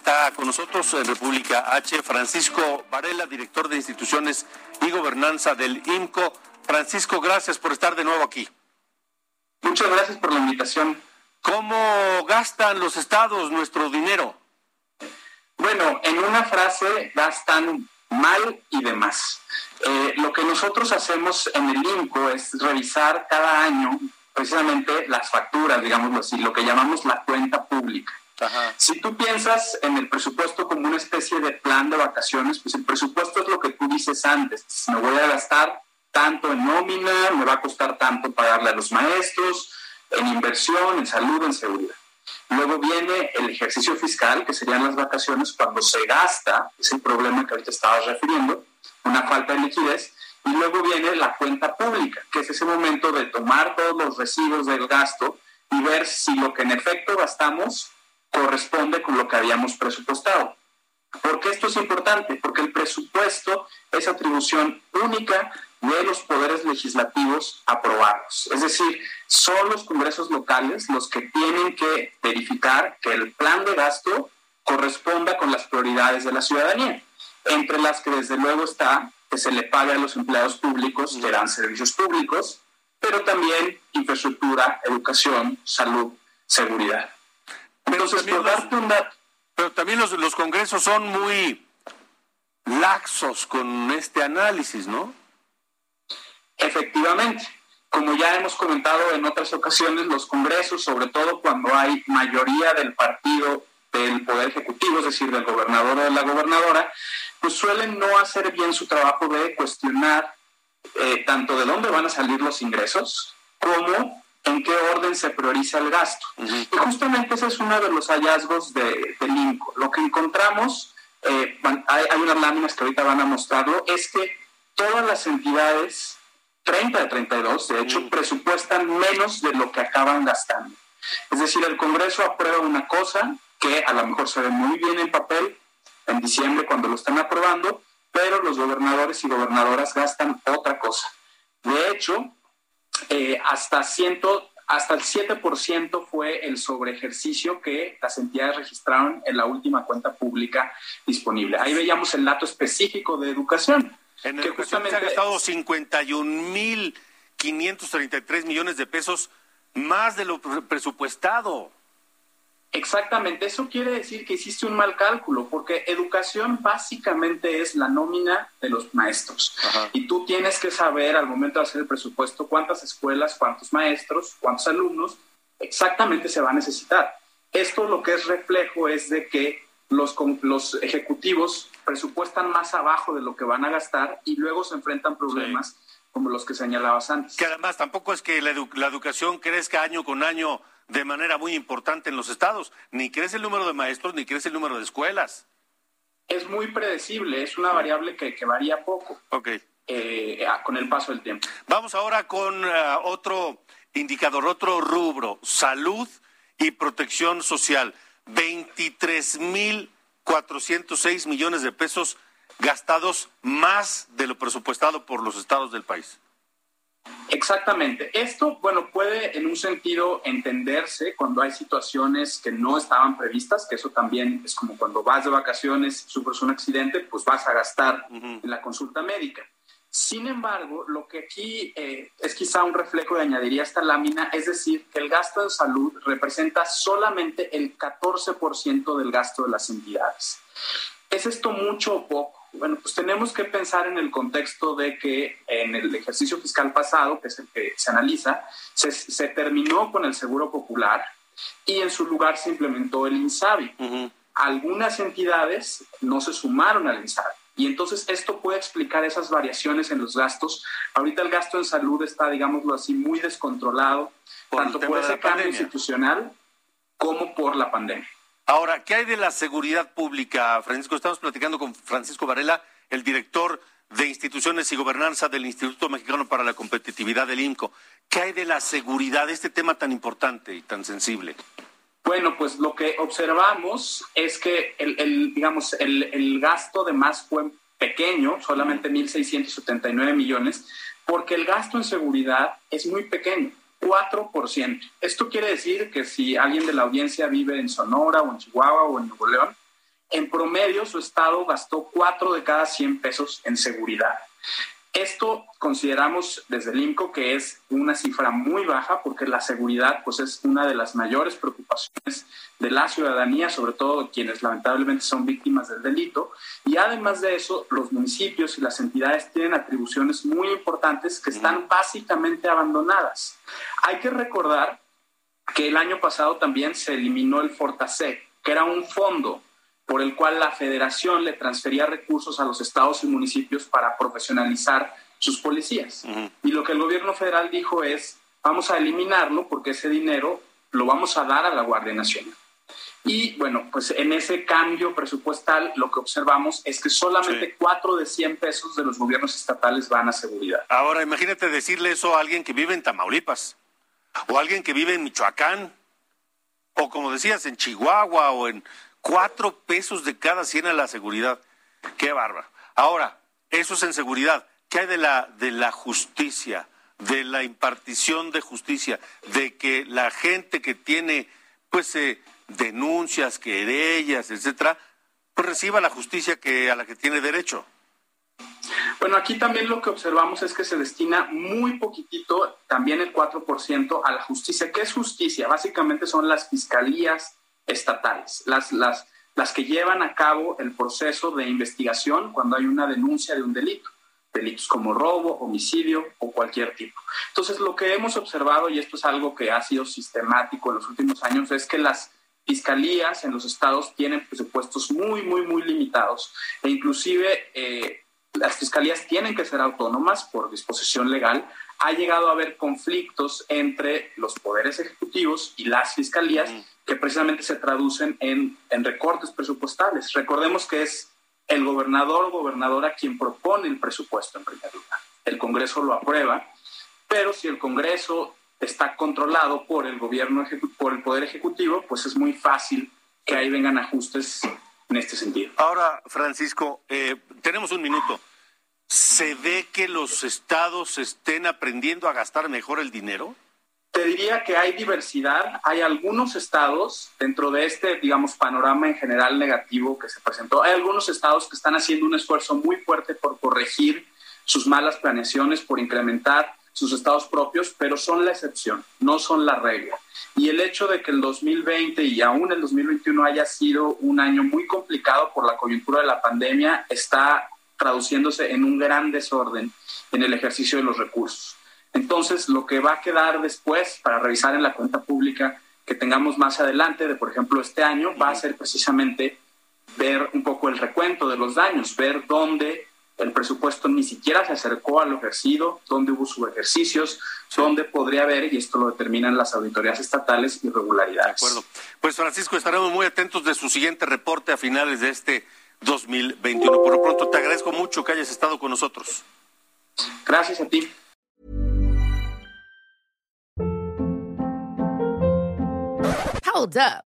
Está con nosotros en República H Francisco Varela, director de instituciones y gobernanza del IMCO. Francisco, gracias por estar de nuevo aquí. Muchas gracias por la invitación. ¿Cómo gastan los estados nuestro dinero? Bueno, en una frase gastan mal y demás. Eh, lo que nosotros hacemos en el INCO es revisar cada año precisamente las facturas, digámoslo así, lo que llamamos la cuenta pública. Si tú piensas en el presupuesto como una especie de plan de vacaciones, pues el presupuesto es lo que tú dices antes. Me voy a gastar tanto en nómina, me va a costar tanto pagarle a los maestros, en inversión, en salud, en seguridad. Luego viene el ejercicio fiscal, que serían las vacaciones, cuando se gasta, es el problema que ahorita estabas refiriendo, una falta de liquidez. Y luego viene la cuenta pública, que es ese momento de tomar todos los residuos del gasto y ver si lo que en efecto gastamos corresponde con lo que habíamos presupuestado. ¿Por qué esto es importante? Porque el presupuesto es atribución única de los poderes legislativos aprobados. Es decir, son los congresos locales los que tienen que verificar que el plan de gasto corresponda con las prioridades de la ciudadanía, entre las que desde luego está que se le pague a los empleados públicos que dan servicios públicos, pero también infraestructura, educación, salud, seguridad. Entonces, por darte un pero también los, los congresos son muy laxos con este análisis, ¿no? Efectivamente. Como ya hemos comentado en otras ocasiones, los congresos, sobre todo cuando hay mayoría del partido del Poder Ejecutivo, es decir, del gobernador o de la gobernadora, pues suelen no hacer bien su trabajo de cuestionar eh, tanto de dónde van a salir los ingresos como en qué orden se prioriza el gasto. Y justamente ese es uno de los hallazgos de, del INCO. Lo que encontramos, eh, hay, hay, unas láminas que ahorita van a mostrarlo, es que todas las entidades, 30 de 32, de hecho, presupuestan menos de lo que acaban gastando. Es decir, el Congreso aprueba una cosa que a lo mejor se ve muy bien en papel en diciembre cuando lo están aprobando, pero los gobernadores y gobernadoras gastan otra cosa. De hecho, eh, hasta, ciento, hasta el 7% fue el sobreejercicio que las entidades registraron en la última cuenta pública disponible. Ahí veíamos el dato específico de educación. En que justamente se han gastado 51.533 millones de pesos más de lo presupuestado. Exactamente, eso quiere decir que hiciste un mal cálculo, porque educación básicamente es la nómina de los maestros. Y tú tienes que saber al momento de hacer el presupuesto cuántas escuelas, cuántos maestros, cuántos alumnos exactamente se va a necesitar. Esto lo que es reflejo es de que los, los ejecutivos presupuestan más abajo de lo que van a gastar y luego se enfrentan problemas como los que señalabas antes. Que además tampoco es que la, la educación crezca año con año de manera muy importante en los estados. Ni crece el número de maestros, ni crece el número de escuelas. Es muy predecible, es una variable que, varía poco. Ok. Eh, con el paso del tiempo. Vamos ahora con eh, otro indicador, otro rubro, salud y protección social. 23.406 millones de pesos gastados más de lo presupuestado por los estados del país. Exactamente. Esto, bueno, puede en un sentido entenderse cuando hay situaciones que no estaban previstas, que eso también es como cuando vas de vacaciones, sufres un accidente, pues vas a gastar en la consulta médica. Sin embargo, lo que aquí eh, es quizá un reflejo de añadiría esta lámina, es decir, que el gasto de salud representa solamente el 14% del gasto de las entidades. ¿Es esto mucho o poco? Bueno, pues tenemos que pensar en el contexto de que en el ejercicio fiscal pasado, que es el que se analiza, se, terminó con el Seguro Popular y en su lugar se implementó el INSABI. Algunas entidades no se sumaron al INSABI. Y entonces esto puede explicar esas variaciones en los gastos. Ahorita el gasto en salud está, digámoslo así, muy descontrolado, tanto por ese cambio institucional como por la pandemia. Ahora, ¿qué hay de la seguridad pública, Francisco? Estamos platicando con Francisco Varela, el director de Instituciones y Gobernanza del Instituto Mexicano para la Competitividad del INCO. ¿Qué hay de la seguridad, de este tema tan importante y tan sensible? Bueno, pues lo que observamos es que el, digamos, el, gasto de más fue pequeño, solamente 1.679 millones, porque el gasto en seguridad es muy pequeño, 4%. Esto quiere decir que si alguien de la audiencia vive en Sonora o en Chihuahua o en Nuevo León, en promedio su estado gastó 4 de cada 100 pesos en seguridad. Esto consideramos desde el INCO que es una cifra muy baja porque la seguridad pues es una de las mayores preocupaciones de la ciudadanía, sobre todo quienes lamentablemente son víctimas del delito. Y además de eso, los municipios y las entidades tienen atribuciones muy importantes que están básicamente abandonadas. Hay que recordar que el año pasado también se eliminó el Fortasec, que era un fondo por el cual la federación le transfería recursos a los estados y municipios para profesionalizar sus policías. Y lo que el gobierno federal dijo es, vamos a eliminarlo porque ese dinero lo vamos a dar a la Guardia Nacional. Y bueno, pues en ese cambio presupuestal lo que observamos es que solamente cuatro de 100 pesos de los gobiernos estatales van a seguridad. Ahora, imagínate decirle eso a alguien que vive en Tamaulipas, o alguien que vive en Michoacán, o como decías, en Chihuahua, o en Cuatro pesos de cada cien a la seguridad. Qué bárbaro. Ahora, eso es en seguridad. ¿Qué hay de la, de la justicia, de la impartición de justicia, de que la gente que tiene, pues, eh, denuncias, querellas, etcétera, pues reciba la justicia que, a la que tiene derecho? Bueno, aquí también lo que observamos es que se destina muy poquitito, también el 4%, a la justicia. ¿Qué es justicia? Básicamente son las fiscalías, estatales, las, las, las que llevan a cabo el proceso de investigación cuando hay una denuncia de un delito, delitos como robo, homicidio o cualquier tipo. Entonces, lo que hemos observado, y esto es algo que ha sido sistemático en los últimos años, es que las fiscalías en los estados tienen presupuestos muy, muy, muy limitados e inclusive eh, las fiscalías tienen que ser autónomas por disposición legal. Ha llegado a haber conflictos entre los poderes ejecutivos y las fiscalías que precisamente se traducen en, recortes presupuestales. Recordemos que es el gobernador o gobernadora quien propone el presupuesto en primer lugar. El Congreso lo aprueba, pero si el Congreso está controlado por el gobierno, por el Poder Ejecutivo, pues es muy fácil que ahí vengan ajustes en este sentido. Ahora, Francisco, eh, tenemos un minuto. ¿Se ve que los estados estén aprendiendo a gastar mejor el dinero? Te diría que hay diversidad, hay algunos estados dentro de este, digamos, panorama en general negativo que se presentó, hay algunos estados que están haciendo un esfuerzo muy fuerte por corregir sus malas planeaciones, por incrementar sus estados propios, pero son la excepción, no son la regla. Y el hecho de que el 2020 y aún el 2021 haya sido un año muy complicado por la coyuntura de la pandemia está traduciéndose en un gran desorden en el ejercicio de los recursos. Entonces, lo que va a quedar después para revisar en la cuenta pública que tengamos más adelante, de por ejemplo este año, va a ser precisamente ver un poco el recuento de los daños, ver dónde el presupuesto ni siquiera se acercó a lo ejercido, dónde hubo subejercicios, dónde podría haber, y esto lo determinan las auditorías estatales, irregularidades. De acuerdo. Pues Francisco, estaremos muy atentos de su siguiente reporte a finales de este 2021. Por lo pronto, te agradezco mucho que hayas estado con nosotros. Gracias a ti. Hold up.